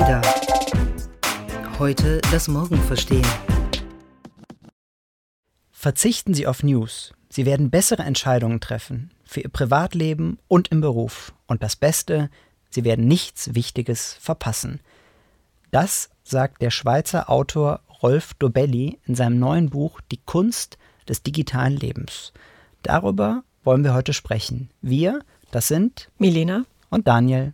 Ada. Heute das Morgen verstehen. Verzichten Sie auf News. Sie werden bessere Entscheidungen treffen. Für Ihr Privatleben und im Beruf. Und das Beste, Sie werden nichts Wichtiges verpassen. Das sagt der Schweizer Autor Rolf Dobelli in seinem neuen Buch Die Kunst des digitalen Lebens. Darüber wollen wir heute sprechen. Wir, das sind Milena und Daniel.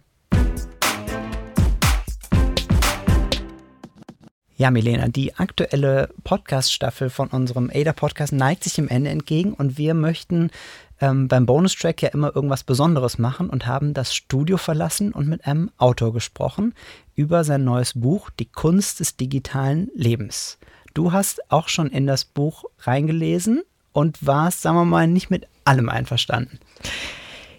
Ja, Milena, die aktuelle Podcast-Staffel von unserem ADA-Podcast neigt sich dem Ende entgegen und wir möchten ähm, beim Bonustrack ja immer irgendwas Besonderes machen und haben das Studio verlassen und mit einem Autor gesprochen über sein neues Buch Die Kunst des digitalen Lebens. Du hast auch schon in das Buch reingelesen und warst, sagen wir mal, nicht mit allem einverstanden.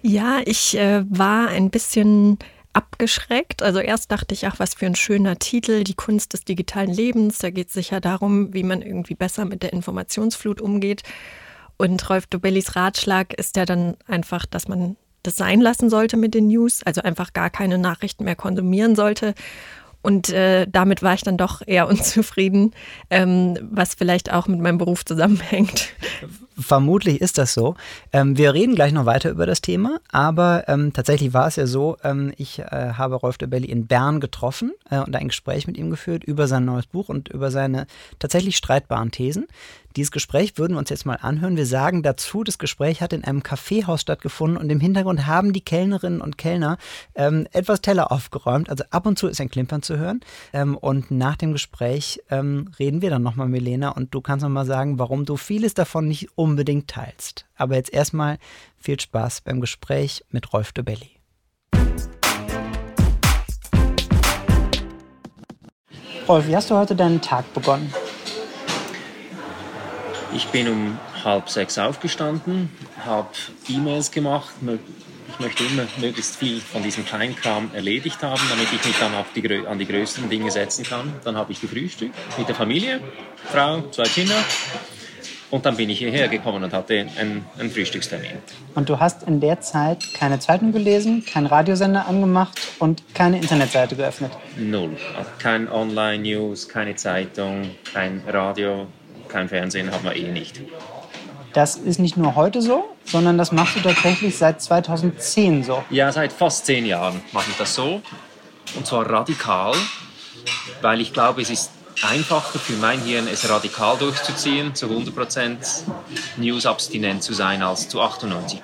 Ja, ich äh, war ein bisschen abgeschreckt. Also erst dachte ich, ach, was für ein schöner Titel, die Kunst des digitalen Lebens. Da geht es sicher darum, wie man irgendwie besser mit der Informationsflut umgeht. Und Rolf Dobellis Ratschlag ist ja dann einfach, dass man das sein lassen sollte mit den News, also einfach gar keine Nachrichten mehr konsumieren sollte. Und äh, damit war ich dann doch eher unzufrieden, ähm, was vielleicht auch mit meinem Beruf zusammenhängt. Vermutlich ist das so. Ähm, wir reden gleich noch weiter über das Thema, aber ähm, tatsächlich war es ja so, ähm, ich äh, habe Rolf de Belli in Bern getroffen äh, und ein Gespräch mit ihm geführt über sein neues Buch und über seine tatsächlich streitbaren Thesen. Dieses Gespräch würden wir uns jetzt mal anhören. Wir sagen dazu, das Gespräch hat in einem Kaffeehaus stattgefunden und im Hintergrund haben die Kellnerinnen und Kellner ähm, etwas Teller aufgeräumt. Also ab und zu ist ein Klimpern zu hören. Ähm, und nach dem Gespräch ähm, reden wir dann nochmal, Milena, und du kannst nochmal sagen, warum du vieles davon nicht unbedingt teilst. Aber jetzt erstmal viel Spaß beim Gespräch mit Rolf de Belli. Rolf, wie hast du heute deinen Tag begonnen? Ich bin um halb sechs aufgestanden, habe E-Mails gemacht. Ich möchte immer möglichst viel von diesem Kleinkram erledigt haben, damit ich mich dann die, an die größten Dinge setzen kann. Dann habe ich gefrühstückt mit der Familie, Frau, zwei Kinder. Und dann bin ich hierher gekommen und hatte einen, einen Frühstückstermin. Und du hast in der Zeit keine Zeitung gelesen, keinen Radiosender angemacht und keine Internetseite geöffnet? Null. Kein Online-News, keine Zeitung, kein Radio, kein Fernsehen haben wir eh nicht. Das ist nicht nur heute so, sondern das machst du tatsächlich seit 2010 so. Ja, seit fast zehn Jahren mache ich das so. Und zwar radikal, weil ich glaube, es ist einfacher für mein Hirn, es radikal durchzuziehen, zu 100% News-abstinent zu sein, als zu 98%.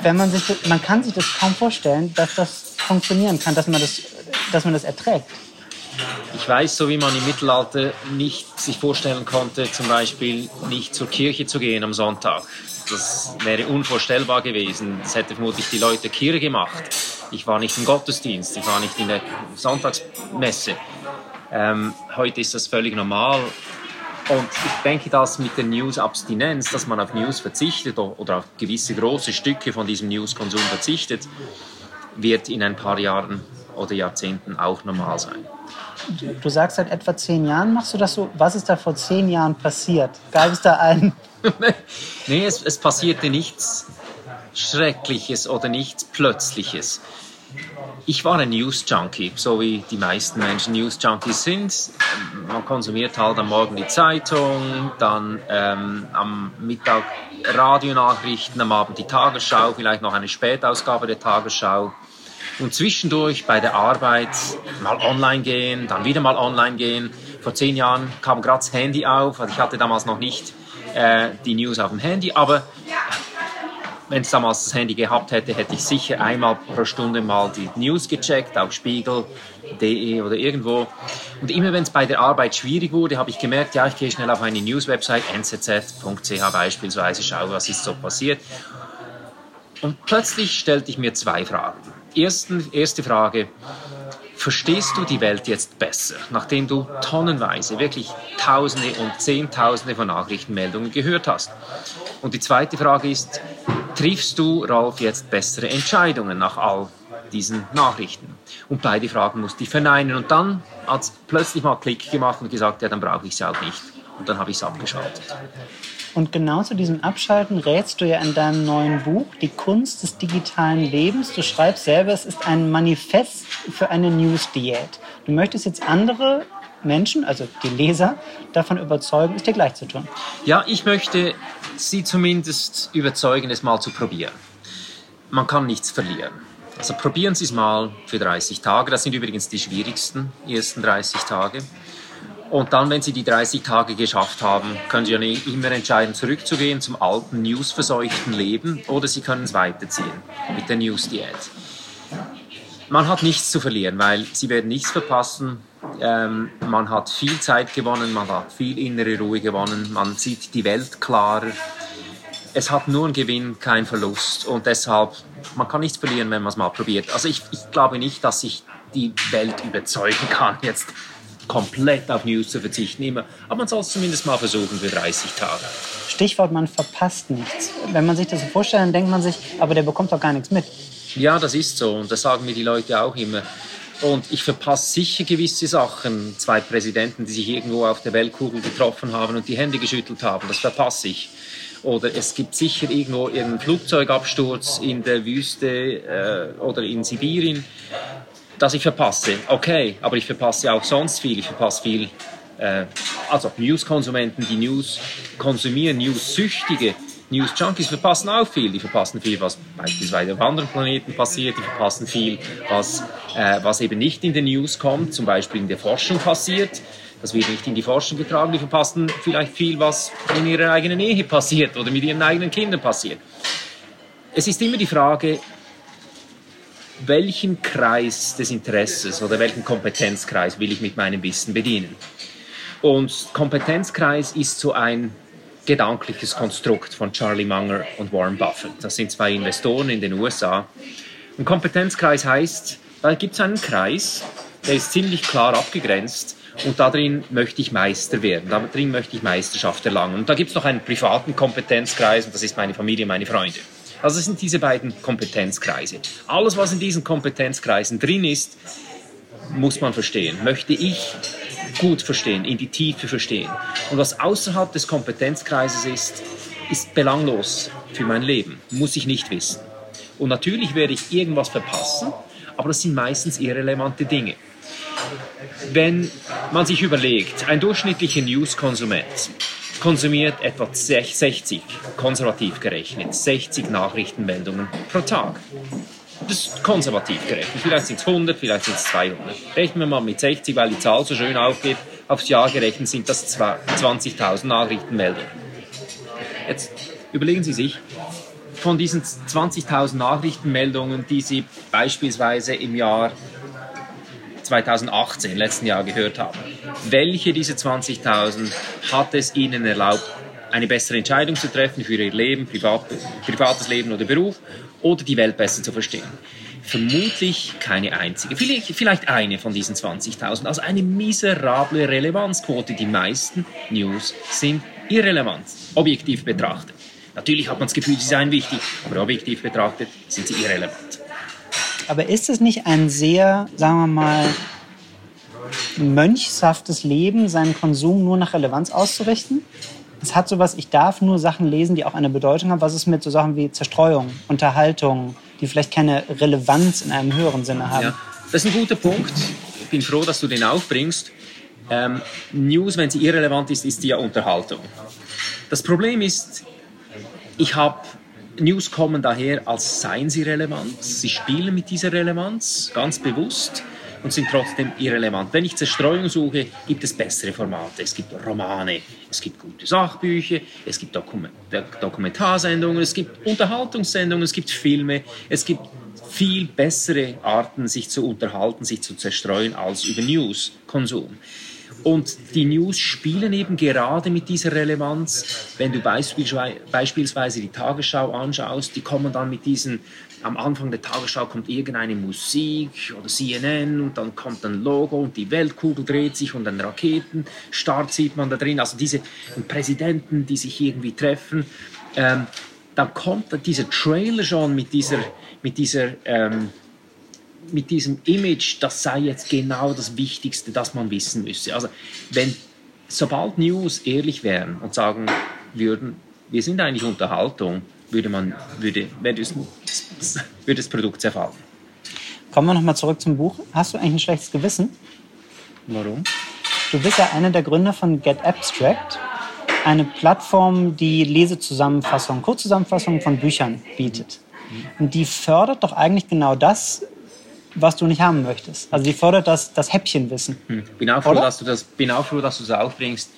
Wenn man, sich, man kann sich das kaum vorstellen, dass das funktionieren kann, dass man das, dass man das erträgt. Ich weiß, so wie man im Mittelalter nicht sich vorstellen konnte, zum Beispiel nicht zur Kirche zu gehen am Sonntag. Das wäre unvorstellbar gewesen. Das hätte vermutlich die Leute Kirche gemacht. Ich war nicht im Gottesdienst, ich war nicht in der Sonntagsmesse. Ähm, heute ist das völlig normal. Und ich denke, dass mit der News-Abstinenz, dass man auf News verzichtet oder auf gewisse große Stücke von diesem News-Konsum verzichtet, wird in ein paar Jahren oder Jahrzehnten auch normal sein. Du sagst seit etwa zehn Jahren machst du das so. Was ist da vor zehn Jahren passiert? Gab es da einen? nee, es, es passierte nichts Schreckliches oder nichts Plötzliches. Ich war ein News-Junkie, so wie die meisten Menschen News-Junkies sind. Man konsumiert halt am Morgen die Zeitung, dann ähm, am Mittag Radionachrichten, am Abend die Tagesschau, vielleicht noch eine Spätausgabe der Tagesschau. Und zwischendurch bei der Arbeit mal online gehen, dann wieder mal online gehen. Vor zehn Jahren kam gerade das Handy auf, also ich hatte damals noch nicht äh, die News auf dem Handy, aber wenn es damals das Handy gehabt hätte, hätte ich sicher einmal pro Stunde mal die News gecheckt, auf Spiegel.de oder irgendwo. Und immer wenn es bei der Arbeit schwierig wurde, habe ich gemerkt, ja, ich gehe schnell auf eine News-Website, nzz.ch beispielsweise, schaue, was ist so passiert. Und plötzlich stellte ich mir zwei Fragen. Ersten, erste Frage, verstehst du die Welt jetzt besser, nachdem du tonnenweise, wirklich Tausende und Zehntausende von Nachrichtenmeldungen gehört hast? Und die zweite Frage ist, triffst du, Ralf, jetzt bessere Entscheidungen nach all diesen Nachrichten? Und beide Fragen musste ich verneinen. Und dann hat es plötzlich mal Klick gemacht und gesagt, ja, dann brauche ich sie auch nicht. Und dann habe ich es abgeschaltet. Und genau zu diesem Abschalten rätst du ja in deinem neuen Buch Die Kunst des digitalen Lebens. Du schreibst selber, es ist ein Manifest für eine News-Diät. Du möchtest jetzt andere Menschen, also die Leser, davon überzeugen, es dir gleich zu tun. Ja, ich möchte sie zumindest überzeugen, es mal zu probieren. Man kann nichts verlieren. Also probieren Sie es mal für 30 Tage. Das sind übrigens die schwierigsten ersten 30 Tage. Und dann, wenn Sie die 30 Tage geschafft haben, können Sie ja immer entscheiden, zurückzugehen zum alten, newsverseuchten Leben oder Sie können es weiterziehen mit der News-Diät. Man hat nichts zu verlieren, weil Sie werden nichts verpassen. Ähm, man hat viel Zeit gewonnen, man hat viel innere Ruhe gewonnen, man sieht die Welt klarer. Es hat nur einen Gewinn, kein Verlust. Und deshalb, man kann nichts verlieren, wenn man es mal probiert. Also ich, ich glaube nicht, dass ich die Welt überzeugen kann, jetzt komplett auf News zu verzichten. Immer. Aber man soll es zumindest mal versuchen für 30 Tage. Stichwort, man verpasst nichts. Wenn man sich das so vorstellt, dann denkt man sich, aber der bekommt doch gar nichts mit. Ja, das ist so. Und das sagen mir die Leute auch immer. Und ich verpasse sicher gewisse Sachen. Zwei Präsidenten, die sich irgendwo auf der Weltkugel getroffen haben und die Hände geschüttelt haben, das verpasse ich. Oder es gibt sicher irgendwo einen Flugzeugabsturz in der Wüste äh, oder in Sibirien dass ich verpasse. Okay, aber ich verpasse auch sonst viel. Ich verpasse viel. Äh, also News-Konsumenten, die News konsumieren, News-Süchtige, News-Junkies verpassen auch viel. Die verpassen viel, was beispielsweise auf anderen Planeten passiert. Die verpassen viel, was, äh, was eben nicht in den News kommt, zum Beispiel in der Forschung passiert. Das wird nicht in die Forschung getragen. Die verpassen vielleicht viel, was in ihrer eigenen Ehe passiert oder mit ihren eigenen Kindern passiert. Es ist immer die Frage, welchen Kreis des Interesses oder welchen Kompetenzkreis will ich mit meinem Wissen bedienen. Und Kompetenzkreis ist so ein gedankliches Konstrukt von Charlie Munger und Warren Buffett. Das sind zwei Investoren in den USA. Und Kompetenzkreis heißt, da gibt es einen Kreis, der ist ziemlich klar abgegrenzt und darin möchte ich Meister werden, darin möchte ich Meisterschaft erlangen. Und da gibt es noch einen privaten Kompetenzkreis und das ist meine Familie, meine Freunde. Also es sind diese beiden Kompetenzkreise. Alles, was in diesen Kompetenzkreisen drin ist, muss man verstehen. Möchte ich gut verstehen, in die Tiefe verstehen. Und was außerhalb des Kompetenzkreises ist, ist belanglos für mein Leben. Muss ich nicht wissen. Und natürlich werde ich irgendwas verpassen, aber das sind meistens irrelevante Dinge. Wenn man sich überlegt, ein durchschnittlicher News-Konsument konsumiert etwa 60, konservativ gerechnet, 60 Nachrichtenmeldungen pro Tag. Das ist konservativ gerechnet. Vielleicht sind es 100, vielleicht sind es 200. Rechnen wir mal mit 60, weil die Zahl so schön aufgeht. Aufs Jahr gerechnet sind das 20.000 Nachrichtenmeldungen. Jetzt überlegen Sie sich, von diesen 20.000 Nachrichtenmeldungen, die Sie beispielsweise im Jahr 2018, letzten Jahr gehört haben. Welche dieser 20.000 hat es Ihnen erlaubt, eine bessere Entscheidung zu treffen für Ihr Leben, Privat, privates Leben oder Beruf oder die Welt besser zu verstehen? Vermutlich keine einzige, vielleicht, vielleicht eine von diesen 20.000. Also eine miserable Relevanzquote. Die meisten News sind irrelevant, objektiv betrachtet. Natürlich hat man das Gefühl, sie seien wichtig, aber objektiv betrachtet sind sie irrelevant. Aber ist es nicht ein sehr, sagen wir mal, mönchshaftes Leben, seinen Konsum nur nach Relevanz auszurichten? Es hat sowas, ich darf nur Sachen lesen, die auch eine Bedeutung haben. Was ist mit so Sachen wie Zerstreuung, Unterhaltung, die vielleicht keine Relevanz in einem höheren Sinne haben? Ja, das ist ein guter Punkt. Ich bin froh, dass du den aufbringst. Ähm, News, wenn sie irrelevant ist, ist die ja Unterhaltung. Das Problem ist, ich habe News kommen daher, als seien sie relevant. Sie spielen mit dieser Relevanz ganz bewusst und sind trotzdem irrelevant. Wenn ich Zerstreuung suche, gibt es bessere Formate. Es gibt Romane, es gibt gute Sachbücher, es gibt Dokument Dokumentarsendungen, es gibt Unterhaltungssendungen, es gibt Filme, es gibt viel bessere Arten, sich zu unterhalten, sich zu zerstreuen als über News-Konsum. Und die News spielen eben gerade mit dieser Relevanz. Wenn du beispielsweise die Tagesschau anschaust, die kommen dann mit diesen, am Anfang der Tagesschau kommt irgendeine Musik oder CNN und dann kommt ein Logo und die Weltkugel dreht sich und ein Raketenstart sieht man da drin. Also diese Präsidenten, die sich irgendwie treffen. Ähm, dann kommt dieser Trailer schon mit dieser, mit dieser ähm, mit diesem Image, das sei jetzt genau das Wichtigste, das man wissen müsse. Also wenn sobald News ehrlich wären und sagen würden, wir sind eigentlich Unterhaltung, würde man, würde, würde, es, würde das Produkt zerfallen. Kommen wir nochmal zurück zum Buch. Hast du eigentlich ein schlechtes Gewissen? Warum? Du bist ja einer der Gründer von Get Abstract, eine Plattform, die Lesezusammenfassungen, Kurzzusammenfassungen von Büchern bietet. Und die fördert doch eigentlich genau das, was du nicht haben möchtest. Also die fördert das, das Häppchenwissen. Hm. Bin, auch froh, dass du das, bin auch froh, dass du das aufbringst.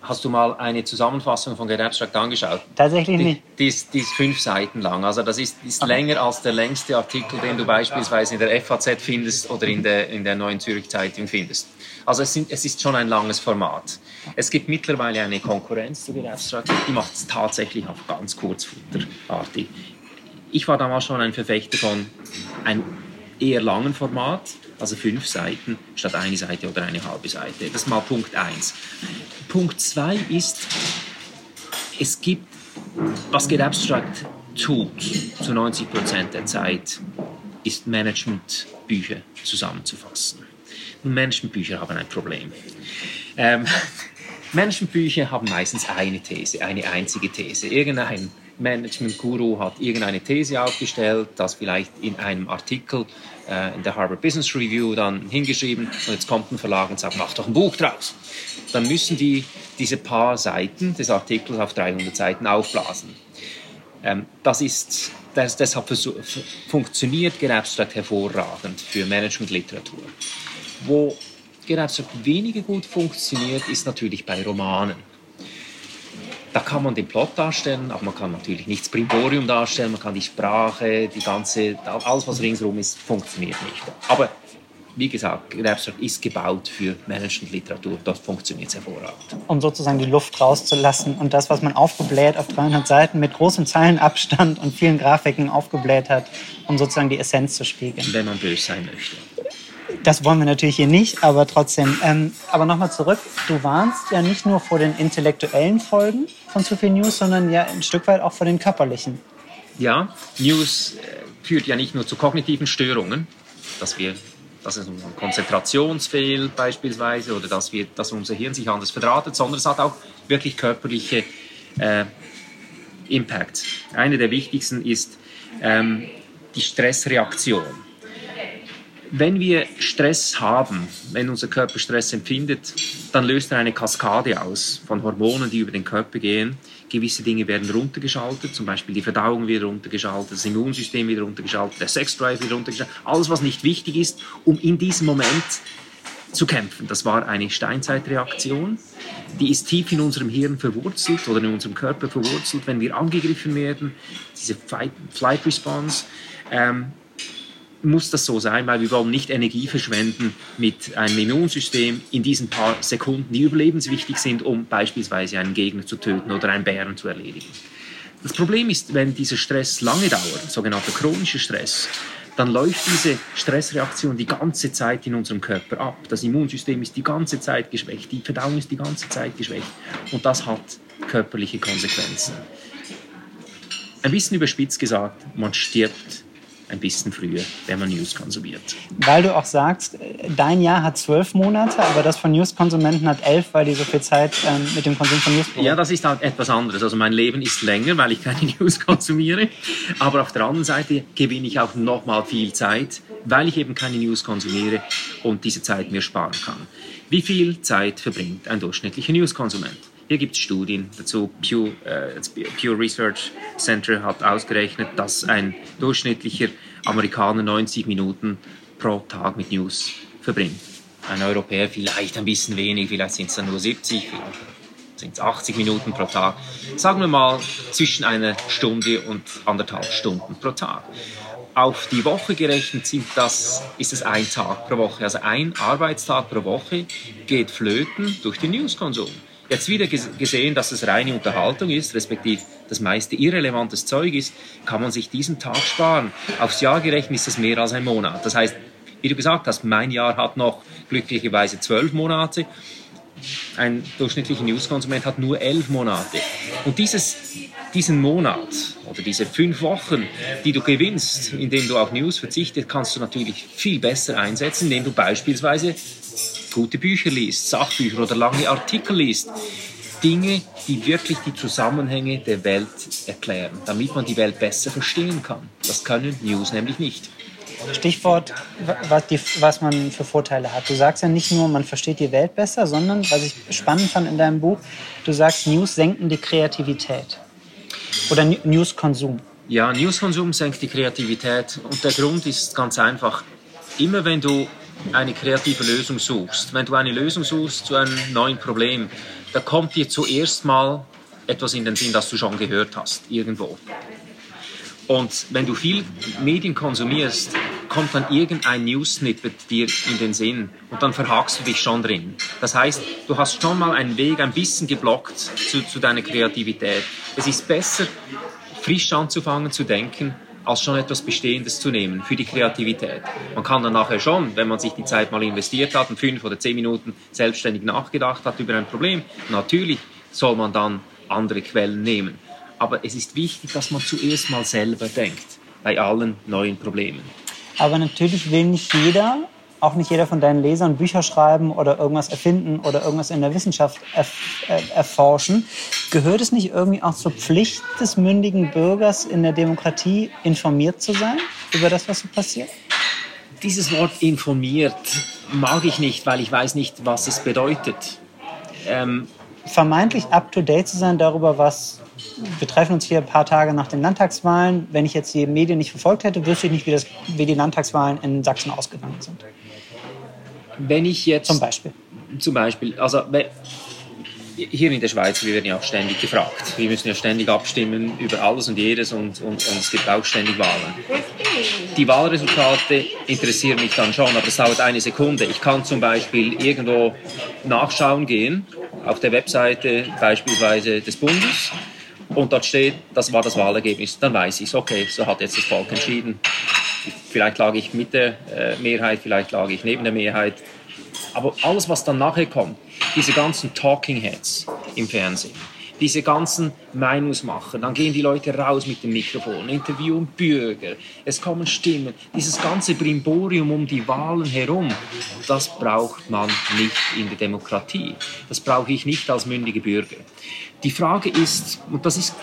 Hast du mal eine Zusammenfassung von Abstract angeschaut? Tatsächlich nicht. Die, ist, die ist fünf Seiten lang. Also das ist, ist länger als der längste Artikel, den du beispielsweise in der FAZ findest oder in der, in der Neuen Zürich Zeitung findest. Also es, sind, es ist schon ein langes Format. Es gibt mittlerweile eine Konkurrenz zu Get Abstract, die macht es tatsächlich auch ganz kurzfutterartig. Ich war damals schon ein Verfechter von einem eher langen Format, also fünf Seiten statt eine Seite oder eine halbe Seite. Das ist mal Punkt 1. Punkt 2 ist, es gibt, was Get Abstract tut, zu 90 Prozent der Zeit, ist Managementbücher zusammenzufassen. Und Managementbücher haben ein Problem. Ähm, Managementbücher haben meistens eine These, eine einzige These. Irgendein Management-Guru hat irgendeine These aufgestellt, das vielleicht in einem Artikel äh, in der Harvard Business Review dann hingeschrieben und jetzt kommt ein Verlag und sagt, mach doch ein Buch draus. Dann müssen die diese paar Seiten des Artikels auf 300 Seiten aufblasen. Ähm, das ist, das, deshalb funktioniert GetAbstract hervorragend für Managementliteratur. Wo GetAbstract weniger gut funktioniert, ist natürlich bei Romanen. Da kann man den Plot darstellen, aber man kann natürlich nicht das Primborium darstellen, man kann die Sprache, die ganze, alles was ringsherum ist, funktioniert nicht. Aber wie gesagt, Abstract ist gebaut für Management-Literatur. Dort funktioniert es hervorragend. Um sozusagen die Luft rauszulassen und das, was man aufgebläht auf 300 Seiten mit großem Zeilenabstand und vielen Grafiken aufgebläht hat, um sozusagen die Essenz zu spiegeln. Wenn man böse sein möchte. Das wollen wir natürlich hier nicht, aber trotzdem. Ähm, aber nochmal zurück. Du warnst ja nicht nur vor den intellektuellen Folgen von zu viel News, sondern ja ein Stück weit auch vor den körperlichen. Ja, News äh, führt ja nicht nur zu kognitiven Störungen, dass wir dass es uns Konzentrationsfehlt beispielsweise oder dass, wir, dass unser Hirn sich anders verdrahtet, sondern es hat auch wirklich körperliche äh, Impact. Eine der wichtigsten ist ähm, die Stressreaktion wenn wir Stress haben, wenn unser Körper Stress empfindet, dann löst er eine Kaskade aus von Hormonen, die über den Körper gehen. Gewisse Dinge werden runtergeschaltet, zum Beispiel die Verdauung wird runtergeschaltet, das Immunsystem wird runtergeschaltet, der Sexdrive wird runtergeschaltet. Alles, was nicht wichtig ist, um in diesem Moment zu kämpfen. Das war eine Steinzeitreaktion. Die ist tief in unserem Hirn verwurzelt oder in unserem Körper verwurzelt, wenn wir angegriffen werden. Diese Flight Response. Ähm, muss das so sein, weil wir wollen nicht Energie verschwenden mit einem Immunsystem in diesen paar Sekunden, die überlebenswichtig sind, um beispielsweise einen Gegner zu töten oder einen Bären zu erledigen. Das Problem ist, wenn dieser Stress lange dauert, sogenannter chronischer Stress, dann läuft diese Stressreaktion die ganze Zeit in unserem Körper ab. Das Immunsystem ist die ganze Zeit geschwächt, die Verdauung ist die ganze Zeit geschwächt und das hat körperliche Konsequenzen. Ein bisschen überspitzt gesagt, man stirbt ein bisschen früher, wenn man News konsumiert. Weil du auch sagst, dein Jahr hat zwölf Monate, aber das von News-Konsumenten hat elf, weil die so viel Zeit ähm, mit dem Konsum von News brauchen. Ja, das ist halt etwas anderes. Also mein Leben ist länger, weil ich keine News konsumiere. Aber auf der anderen Seite gewinne ich auch nochmal viel Zeit, weil ich eben keine News konsumiere und diese Zeit mir sparen kann. Wie viel Zeit verbringt ein durchschnittlicher News-Konsument? Hier gibt es Studien dazu. Pew, äh, Pew Research Center hat ausgerechnet, dass ein durchschnittlicher Amerikaner 90 Minuten pro Tag mit News verbringt. Ein Europäer vielleicht ein bisschen wenig, vielleicht sind es dann nur 70, vielleicht sind es 80 Minuten pro Tag. Sagen wir mal zwischen einer Stunde und anderthalb Stunden pro Tag. Auf die Woche gerechnet sind das, ist es ein Tag pro Woche. Also ein Arbeitstag pro Woche geht flöten durch den Newskonsum. Jetzt wieder gesehen, dass es reine Unterhaltung ist, respektive das meiste irrelevantes Zeug ist, kann man sich diesen Tag sparen. Aufs Jahr gerechnet ist das mehr als ein Monat. Das heißt, wie du gesagt hast, mein Jahr hat noch glücklicherweise zwölf Monate. Ein durchschnittlicher Newskonsument hat nur elf Monate. Und dieses, diesen Monat oder diese fünf Wochen, die du gewinnst, indem du auf News verzichtest, kannst du natürlich viel besser einsetzen, indem du beispielsweise gute Bücher liest, Sachbücher oder lange Artikel liest, Dinge, die wirklich die Zusammenhänge der Welt erklären, damit man die Welt besser verstehen kann. Das können News nämlich nicht. Stichwort, was, die, was, man für Vorteile hat. Du sagst ja nicht nur, man versteht die Welt besser, sondern, was ich spannend fand in deinem Buch, du sagst, News senken die Kreativität. Oder Newskonsum. Ja, Newskonsum senkt die Kreativität. Und der Grund ist ganz einfach. Immer wenn du eine kreative Lösung suchst, wenn du eine Lösung suchst zu einem neuen Problem, da kommt dir zuerst mal etwas in den Sinn, das du schon gehört hast, irgendwo. Und wenn du viel Medien konsumierst, kommt dann irgendein News-Snippet dir in den Sinn und dann verhakst du dich schon drin. Das heißt, du hast schon mal einen Weg ein bisschen geblockt zu, zu deiner Kreativität. Es ist besser, frisch anzufangen zu denken, als schon etwas Bestehendes zu nehmen für die Kreativität. Man kann dann nachher schon, wenn man sich die Zeit mal investiert hat und fünf oder zehn Minuten selbstständig nachgedacht hat über ein Problem, natürlich soll man dann andere Quellen nehmen. Aber es ist wichtig, dass man zuerst mal selber denkt bei allen neuen Problemen. Aber natürlich will nicht jeder, auch nicht jeder von deinen Lesern Bücher schreiben oder irgendwas erfinden oder irgendwas in der Wissenschaft erf äh, erforschen. Gehört es nicht irgendwie auch zur Pflicht des mündigen Bürgers in der Demokratie, informiert zu sein über das, was so passiert? Dieses Wort informiert mag ich nicht, weil ich weiß nicht, was es bedeutet. Ähm, Vermeintlich up-to-date zu sein darüber, was wir treffen uns hier ein paar Tage nach den Landtagswahlen. Wenn ich jetzt die Medien nicht verfolgt hätte, wüsste ich nicht, wie, das, wie die Landtagswahlen in Sachsen ausgegangen sind. Wenn ich jetzt. Zum Beispiel. Zum Beispiel. Also, hier in der Schweiz, wir werden ja auch ständig gefragt. Wir müssen ja ständig abstimmen über alles und jedes und, und, und es gibt auch ständig Wahlen. Die Wahlresultate interessieren mich dann schon, aber es dauert eine Sekunde. Ich kann zum Beispiel irgendwo nachschauen gehen, auf der Webseite beispielsweise des Bundes und dort steht, das war das Wahlergebnis, dann weiß ich, okay, so hat jetzt das Volk entschieden. Vielleicht lag ich mit der äh, Mehrheit, vielleicht lag ich neben der Mehrheit. Aber alles, was dann nachher kommt, diese ganzen Talking Heads im Fernsehen, diese ganzen Meinungsmacher, dann gehen die Leute raus mit dem Mikrofon, interviewen Bürger, es kommen Stimmen, dieses ganze Brimborium um die Wahlen herum, das braucht man nicht in der Demokratie. Das brauche ich nicht als mündige Bürger. Die Frage ist, und das ist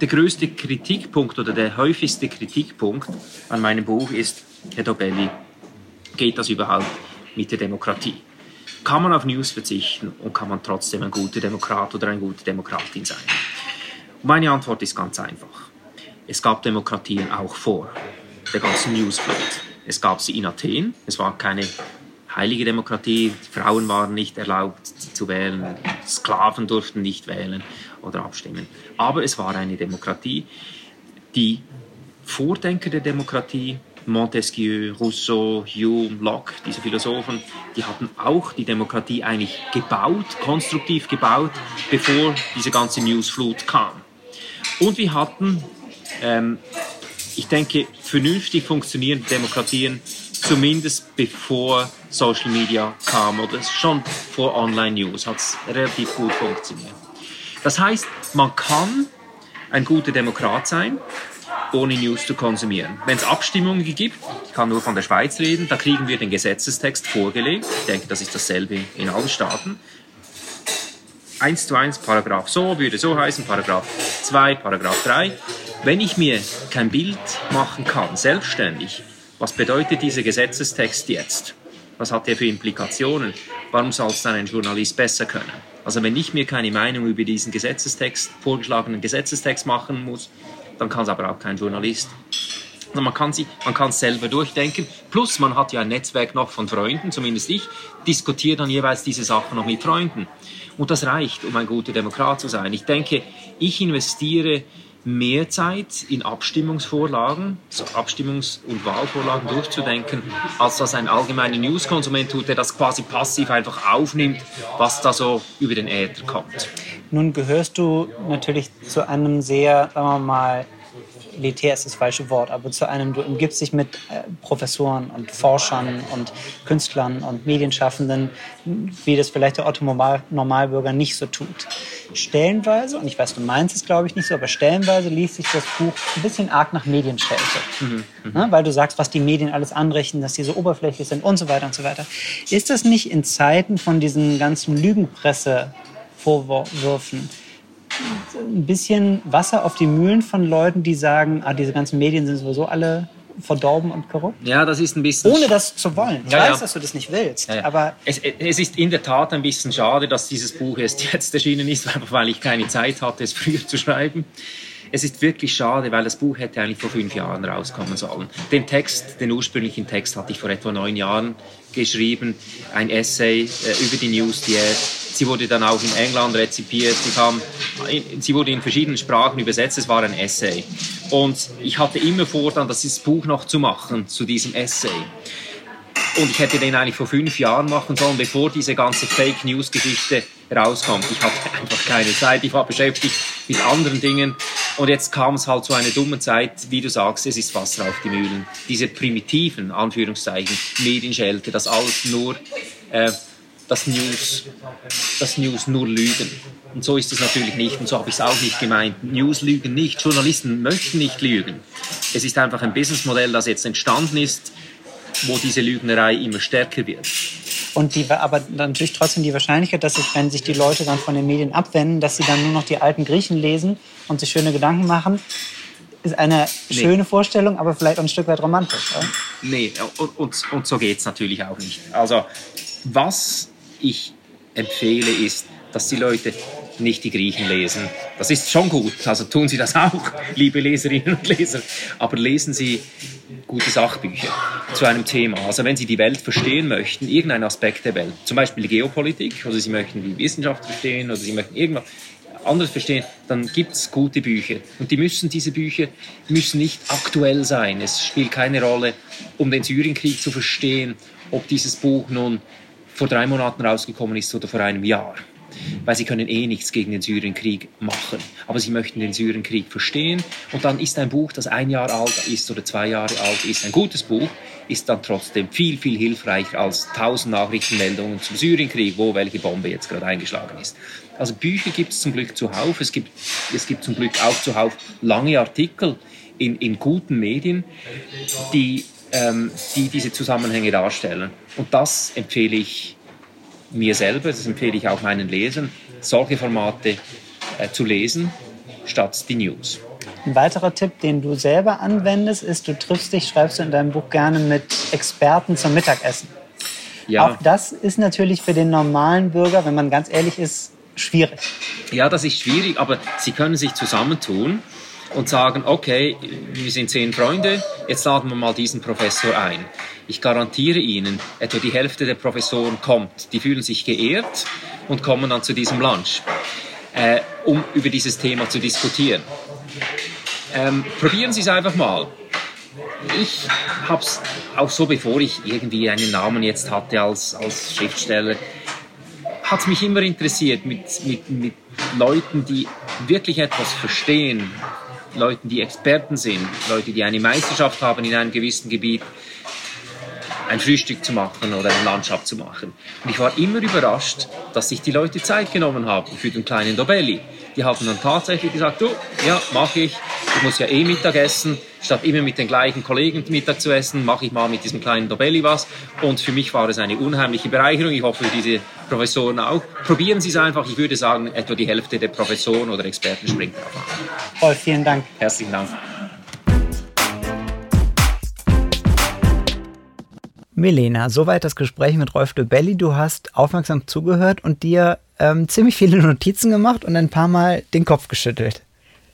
der größte Kritikpunkt oder der häufigste Kritikpunkt an meinem Buch ist, Herr Dobelli, geht das überhaupt mit der Demokratie? Kann man auf News verzichten und kann man trotzdem ein guter Demokrat oder eine gute Demokratin sein? meine Antwort ist ganz einfach. Es gab Demokratien auch vor der ganzen Newsflut. Es gab sie in Athen, es war keine heilige Demokratie. Frauen waren nicht erlaubt zu wählen, Sklaven durften nicht wählen oder abstimmen. Aber es war eine Demokratie. Die Vordenker der Demokratie, Montesquieu, Rousseau, Hume, Locke, diese Philosophen, die hatten auch die Demokratie eigentlich gebaut, konstruktiv gebaut, bevor diese ganze Newsflut kam. Und wir hatten, ähm, ich denke, vernünftig funktionierende Demokratien zumindest bevor Social Media kam oder schon vor Online News hat es relativ gut funktioniert. Das heißt, man kann ein guter Demokrat sein, ohne News zu konsumieren. Wenn es Abstimmungen gibt, ich kann nur von der Schweiz reden, da kriegen wir den Gesetzestext vorgelegt. Ich denke, das ist dasselbe in allen Staaten. Eins zu eins, Paragraph so, würde so heißen, Paragraph 2, Paragraph 3. Wenn ich mir kein Bild machen kann, selbstständig, was bedeutet dieser Gesetzestext jetzt? Was hat der für Implikationen? Warum soll es dann ein Journalist besser können? Also wenn ich mir keine Meinung über diesen Gesetzestext, vorgeschlagenen Gesetzestext machen muss, dann kann es aber auch kein Journalist. Also man kann sie, man kann es selber durchdenken. Plus man hat ja ein Netzwerk noch von Freunden, zumindest ich, diskutiere dann jeweils diese Sachen noch mit Freunden. Und das reicht, um ein guter Demokrat zu sein. Ich denke, ich investiere mehr Zeit in Abstimmungsvorlagen, Abstimmungs- und Wahlvorlagen durchzudenken, als das ein allgemeiner Newskonsument tut, der das quasi passiv einfach aufnimmt, was da so über den Äther kommt. Nun gehörst du natürlich zu einem sehr, sagen wir mal, elitär ist das falsche Wort, aber zu einem, du umgibst dich mit äh, Professoren und Forschern und Künstlern und Medienschaffenden, wie das vielleicht der Otto Normalbürger nicht so tut. Stellenweise, und ich weiß, du meinst es glaube ich nicht so, aber stellenweise liest sich das Buch ein bisschen arg nach Medienschelte. Mhm, ne? Weil du sagst, was die Medien alles anrichten, dass die so oberflächlich sind und so weiter und so weiter. Ist das nicht in Zeiten von diesen ganzen Lügenpresse Vorwürfen ein bisschen Wasser auf die Mühlen von Leuten, die sagen, ah, diese ganzen Medien sind sowieso alle verdorben und korrupt? Ja, das ist ein bisschen. Ohne das zu wollen. Ich ja, weiß, ja. dass du das nicht willst. Ja, aber es, es, ist in der Tat ein bisschen schade, dass dieses Buch erst jetzt erschienen ist, weil ich keine Zeit hatte, es früher zu schreiben. Es ist wirklich schade, weil das Buch hätte eigentlich vor fünf Jahren rauskommen sollen. Den Text, den ursprünglichen Text hatte ich vor etwa neun Jahren geschrieben, ein Essay äh, über die News Diät. Sie wurde dann auch in England rezipiert. Sie, kam, sie wurde in verschiedenen Sprachen übersetzt. Es war ein Essay. Und ich hatte immer vor, dann das Buch noch zu machen zu diesem Essay. Und ich hätte den eigentlich vor fünf Jahren machen sollen, bevor diese ganze Fake News Geschichte rauskommt. Ich hatte einfach keine Zeit. Ich war beschäftigt mit anderen Dingen. Und jetzt kam es halt zu einer dummen Zeit, wie du sagst, es ist Wasser auf die Mühlen. Diese primitiven, Anführungszeichen, Medienschelte, das alles nur, äh, das News, das News nur lügen. Und so ist es natürlich nicht und so habe ich es auch nicht gemeint. News lügen nicht, Journalisten möchten nicht lügen. Es ist einfach ein Businessmodell, das jetzt entstanden ist, wo diese Lügnerei immer stärker wird. Und die, aber natürlich trotzdem die Wahrscheinlichkeit, dass sich, wenn sich die Leute dann von den Medien abwenden, dass sie dann nur noch die alten Griechen lesen und sich schöne Gedanken machen, ist eine nee. schöne Vorstellung, aber vielleicht auch ein Stück weit romantisch. Oder? Nee, und, und, und so geht es natürlich auch nicht. Also, was ich empfehle, ist, dass die Leute nicht die Griechen lesen. Das ist schon gut, also tun Sie das auch, liebe Leserinnen und Leser. Aber lesen Sie gute Sachbücher zu einem Thema. Also wenn Sie die Welt verstehen möchten, irgendeinen Aspekt der Welt, zum Beispiel die Geopolitik, oder Sie möchten die Wissenschaft verstehen, oder Sie möchten irgendwas anderes verstehen, dann gibt es gute Bücher. Und die müssen, diese Bücher müssen nicht aktuell sein. Es spielt keine Rolle, um den Syrienkrieg zu verstehen, ob dieses Buch nun vor drei Monaten rausgekommen ist oder vor einem Jahr weil sie können eh nichts gegen den Syrienkrieg machen. Aber sie möchten den Syrienkrieg verstehen und dann ist ein Buch, das ein Jahr alt ist oder zwei Jahre alt ist, ein gutes Buch, ist dann trotzdem viel, viel hilfreicher als tausend Nachrichtenmeldungen zum Syrienkrieg, wo welche Bombe jetzt gerade eingeschlagen ist. Also Bücher gibt es zum Glück zuhauf, es gibt, es gibt zum Glück auch zuhauf lange Artikel in, in guten Medien, die, ähm, die diese Zusammenhänge darstellen. Und das empfehle ich mir selber, das empfehle ich auch meinen Lesern, solche Formate äh, zu lesen statt die News. Ein weiterer Tipp, den du selber anwendest, ist, du triffst dich, schreibst du in deinem Buch gerne mit Experten zum Mittagessen. Ja. Auch das ist natürlich für den normalen Bürger, wenn man ganz ehrlich ist, schwierig. Ja, das ist schwierig, aber sie können sich zusammentun und sagen, okay, wir sind zehn Freunde, jetzt laden wir mal diesen Professor ein. Ich garantiere Ihnen, etwa die Hälfte der Professoren kommt. Die fühlen sich geehrt und kommen dann zu diesem Lunch, äh, um über dieses Thema zu diskutieren. Ähm, probieren Sie es einfach mal. Ich habe es auch so, bevor ich irgendwie einen Namen jetzt hatte als, als Schriftsteller, hat es mich immer interessiert mit, mit, mit Leuten, die wirklich etwas verstehen, Leuten, die Experten sind, Leute, die eine Meisterschaft haben in einem gewissen Gebiet, ein Frühstück zu machen oder eine Landschaft zu machen. Und ich war immer überrascht, dass sich die Leute Zeit genommen haben für den kleinen Dobelli. Die haben dann tatsächlich gesagt, du, ja, mache ich. Ich muss ja eh Mittag essen. Statt immer mit den gleichen Kollegen Mittag zu essen, mache ich mal mit diesem kleinen Dobelli was. Und für mich war es eine unheimliche Bereicherung. Ich hoffe, für diese Professoren auch. Probieren Sie es einfach. Ich würde sagen, etwa die Hälfte der Professoren oder Experten springt darauf an. Voll, vielen Dank. Herzlichen Dank. Milena, soweit das Gespräch mit Rolf de Belli. Du hast aufmerksam zugehört und dir ähm, ziemlich viele Notizen gemacht und ein paar Mal den Kopf geschüttelt.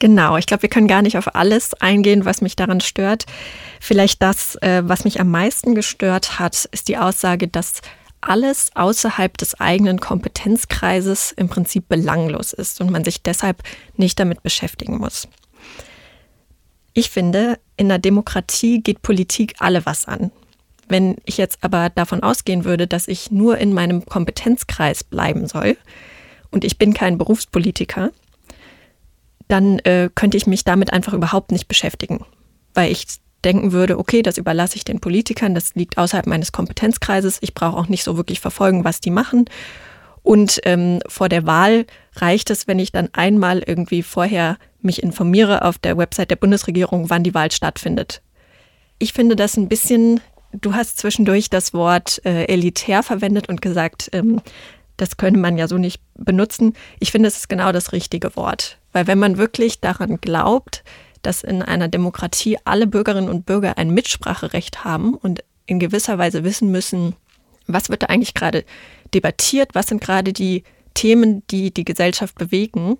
Genau, ich glaube, wir können gar nicht auf alles eingehen, was mich daran stört. Vielleicht das, äh, was mich am meisten gestört hat, ist die Aussage, dass alles außerhalb des eigenen Kompetenzkreises im Prinzip belanglos ist und man sich deshalb nicht damit beschäftigen muss. Ich finde, in der Demokratie geht Politik alle was an. Wenn ich jetzt aber davon ausgehen würde, dass ich nur in meinem Kompetenzkreis bleiben soll und ich bin kein Berufspolitiker, dann äh, könnte ich mich damit einfach überhaupt nicht beschäftigen, weil ich denken würde, okay, das überlasse ich den Politikern, das liegt außerhalb meines Kompetenzkreises, ich brauche auch nicht so wirklich verfolgen, was die machen. Und ähm, vor der Wahl reicht es, wenn ich dann einmal irgendwie vorher mich informiere auf der Website der Bundesregierung, wann die Wahl stattfindet. Ich finde das ein bisschen Du hast zwischendurch das Wort äh, elitär verwendet und gesagt, ähm, das könnte man ja so nicht benutzen. Ich finde, es ist genau das richtige Wort. Weil wenn man wirklich daran glaubt, dass in einer Demokratie alle Bürgerinnen und Bürger ein Mitspracherecht haben und in gewisser Weise wissen müssen, was wird da eigentlich gerade debattiert, was sind gerade die Themen, die die Gesellschaft bewegen,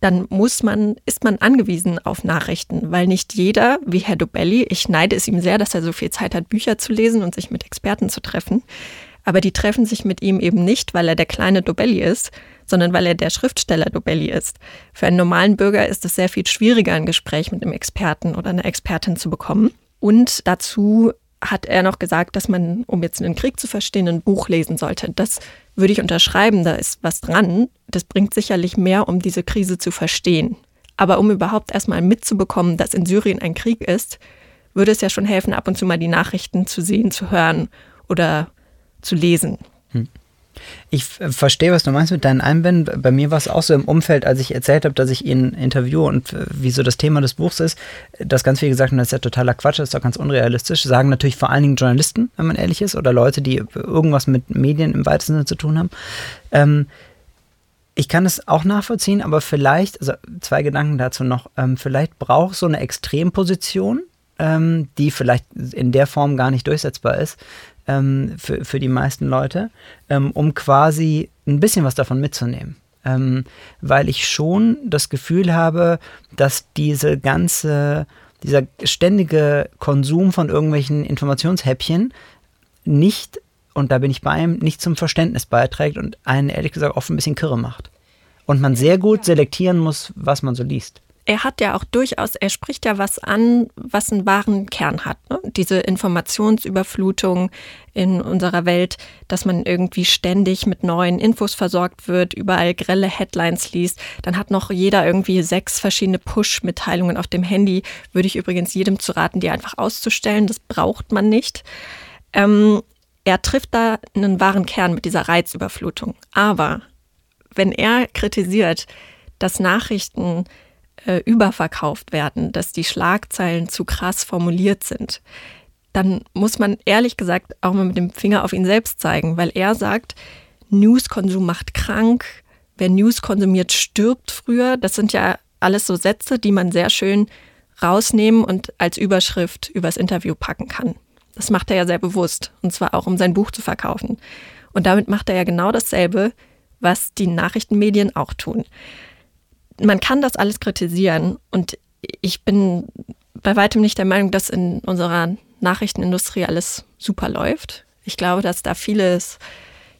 dann muss man, ist man angewiesen auf Nachrichten, weil nicht jeder, wie Herr Dobelli, ich neide es ihm sehr, dass er so viel Zeit hat, Bücher zu lesen und sich mit Experten zu treffen, aber die treffen sich mit ihm eben nicht, weil er der kleine Dobelli ist, sondern weil er der Schriftsteller Dobelli ist. Für einen normalen Bürger ist es sehr viel schwieriger, ein Gespräch mit einem Experten oder einer Expertin zu bekommen. Und dazu hat er noch gesagt, dass man, um jetzt einen Krieg zu verstehen, ein Buch lesen sollte. Das würde ich unterschreiben, da ist was dran. Das bringt sicherlich mehr, um diese Krise zu verstehen. Aber um überhaupt erstmal mitzubekommen, dass in Syrien ein Krieg ist, würde es ja schon helfen, ab und zu mal die Nachrichten zu sehen, zu hören oder zu lesen. Hm. Ich verstehe, was du meinst mit deinen Einwänden. Bei mir war es auch so im Umfeld, als ich erzählt habe, dass ich ihn interviewe und äh, wie so das Thema des Buchs ist, dass ganz viele gesagt haben, das ist ja totaler Quatsch, das ist doch ganz unrealistisch. Sagen natürlich vor allen Dingen Journalisten, wenn man ehrlich ist, oder Leute, die irgendwas mit Medien im weitesten Sinne zu tun haben. Ähm, ich kann es auch nachvollziehen, aber vielleicht, also zwei Gedanken dazu noch, ähm, vielleicht braucht so eine Extremposition, ähm, die vielleicht in der Form gar nicht durchsetzbar ist, ähm, für, für die meisten Leute, ähm, um quasi ein bisschen was davon mitzunehmen. Ähm, weil ich schon das Gefühl habe, dass diese ganze, dieser ständige Konsum von irgendwelchen Informationshäppchen nicht, und da bin ich bei ihm, nicht zum Verständnis beiträgt und einen ehrlich gesagt oft ein bisschen kirre macht. Und man sehr gut selektieren muss, was man so liest er hat ja auch durchaus, er spricht ja was an, was einen wahren Kern hat. Ne? Diese Informationsüberflutung in unserer Welt, dass man irgendwie ständig mit neuen Infos versorgt wird, überall grelle Headlines liest. Dann hat noch jeder irgendwie sechs verschiedene Push-Mitteilungen auf dem Handy. Würde ich übrigens jedem zu raten, die einfach auszustellen. Das braucht man nicht. Ähm, er trifft da einen wahren Kern mit dieser Reizüberflutung. Aber wenn er kritisiert, dass Nachrichten äh, überverkauft werden, dass die Schlagzeilen zu krass formuliert sind, dann muss man ehrlich gesagt auch mal mit dem Finger auf ihn selbst zeigen, weil er sagt, Newskonsum macht krank, wer News konsumiert, stirbt früher. Das sind ja alles so Sätze, die man sehr schön rausnehmen und als Überschrift übers Interview packen kann. Das macht er ja sehr bewusst, und zwar auch, um sein Buch zu verkaufen. Und damit macht er ja genau dasselbe, was die Nachrichtenmedien auch tun man kann das alles kritisieren und ich bin bei weitem nicht der Meinung, dass in unserer Nachrichtenindustrie alles super läuft. Ich glaube, dass da vieles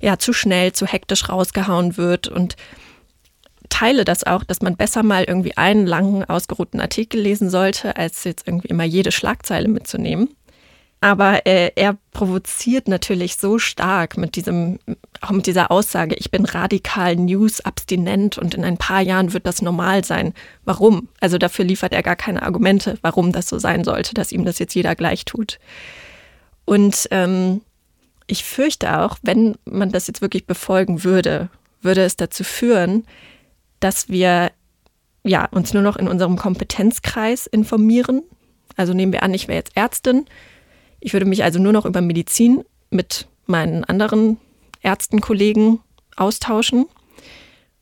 ja zu schnell, zu hektisch rausgehauen wird und teile das auch, dass man besser mal irgendwie einen langen, ausgeruhten Artikel lesen sollte, als jetzt irgendwie immer jede Schlagzeile mitzunehmen. Aber äh, er provoziert natürlich so stark mit diesem, auch mit dieser Aussage, ich bin radikal news-abstinent und in ein paar Jahren wird das normal sein. Warum? Also dafür liefert er gar keine Argumente, warum das so sein sollte, dass ihm das jetzt jeder gleich tut. Und ähm, ich fürchte auch, wenn man das jetzt wirklich befolgen würde, würde es dazu führen, dass wir ja, uns nur noch in unserem Kompetenzkreis informieren. Also nehmen wir an, ich wäre jetzt Ärztin ich würde mich also nur noch über Medizin mit meinen anderen Ärztenkollegen austauschen.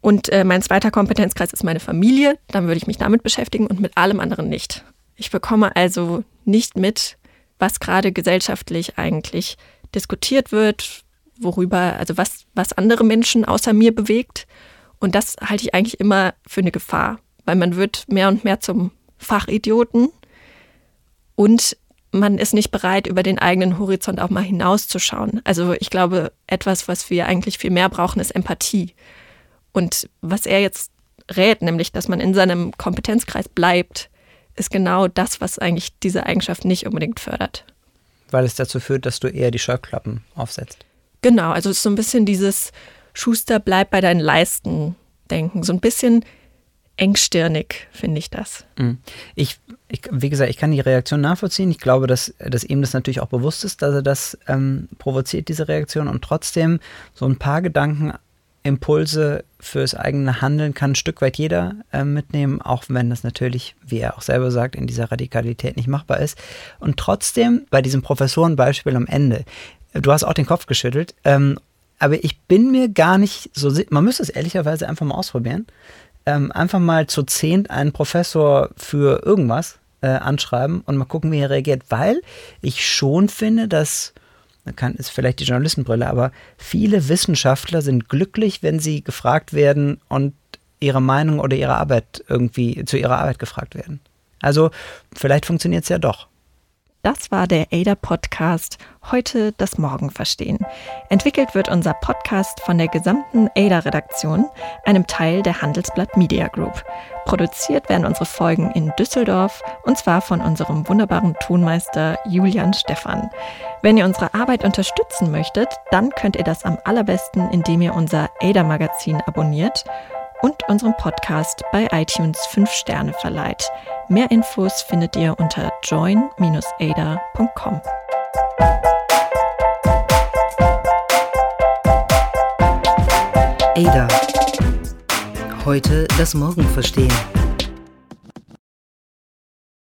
Und äh, mein zweiter Kompetenzkreis ist meine Familie. Dann würde ich mich damit beschäftigen und mit allem anderen nicht. Ich bekomme also nicht mit, was gerade gesellschaftlich eigentlich diskutiert wird, worüber, also was, was andere Menschen außer mir bewegt. Und das halte ich eigentlich immer für eine Gefahr, weil man wird mehr und mehr zum Fachidioten. Und man ist nicht bereit, über den eigenen Horizont auch mal hinauszuschauen. Also ich glaube, etwas, was wir eigentlich viel mehr brauchen, ist Empathie. Und was er jetzt rät, nämlich, dass man in seinem Kompetenzkreis bleibt, ist genau das, was eigentlich diese Eigenschaft nicht unbedingt fördert. Weil es dazu führt, dass du eher die Scheuklappen aufsetzt. Genau, also es ist so ein bisschen dieses Schuster, bleib bei deinen Leisten denken. So ein bisschen engstirnig, finde ich das. Mhm. Ich, ich, wie gesagt, ich kann die Reaktion nachvollziehen. Ich glaube, dass, dass ihm das natürlich auch bewusst ist, dass er das ähm, provoziert, diese Reaktion. Und trotzdem so ein paar Gedanken, Impulse fürs eigene Handeln kann ein Stück weit jeder äh, mitnehmen, auch wenn das natürlich, wie er auch selber sagt, in dieser Radikalität nicht machbar ist. Und trotzdem bei diesem Professorenbeispiel am Ende, du hast auch den Kopf geschüttelt, ähm, aber ich bin mir gar nicht so, man müsste es ehrlicherweise einfach mal ausprobieren. Ähm, einfach mal zu zehnt einen Professor für irgendwas äh, anschreiben und mal gucken, wie er reagiert, weil ich schon finde, dass kann, ist vielleicht die Journalistenbrille, aber viele Wissenschaftler sind glücklich, wenn sie gefragt werden und ihre Meinung oder ihre Arbeit irgendwie zu ihrer Arbeit gefragt werden. Also vielleicht funktioniert es ja doch. Das war der ADA-Podcast Heute das Morgen verstehen. Entwickelt wird unser Podcast von der gesamten ADA-Redaktion, einem Teil der Handelsblatt Media Group. Produziert werden unsere Folgen in Düsseldorf und zwar von unserem wunderbaren Tonmeister Julian Stephan. Wenn ihr unsere Arbeit unterstützen möchtet, dann könnt ihr das am allerbesten, indem ihr unser ADA-Magazin abonniert und unserem Podcast bei iTunes 5 Sterne verleiht. Mehr Infos findet ihr unter join-ada.com. Ada. Heute das Morgen verstehen.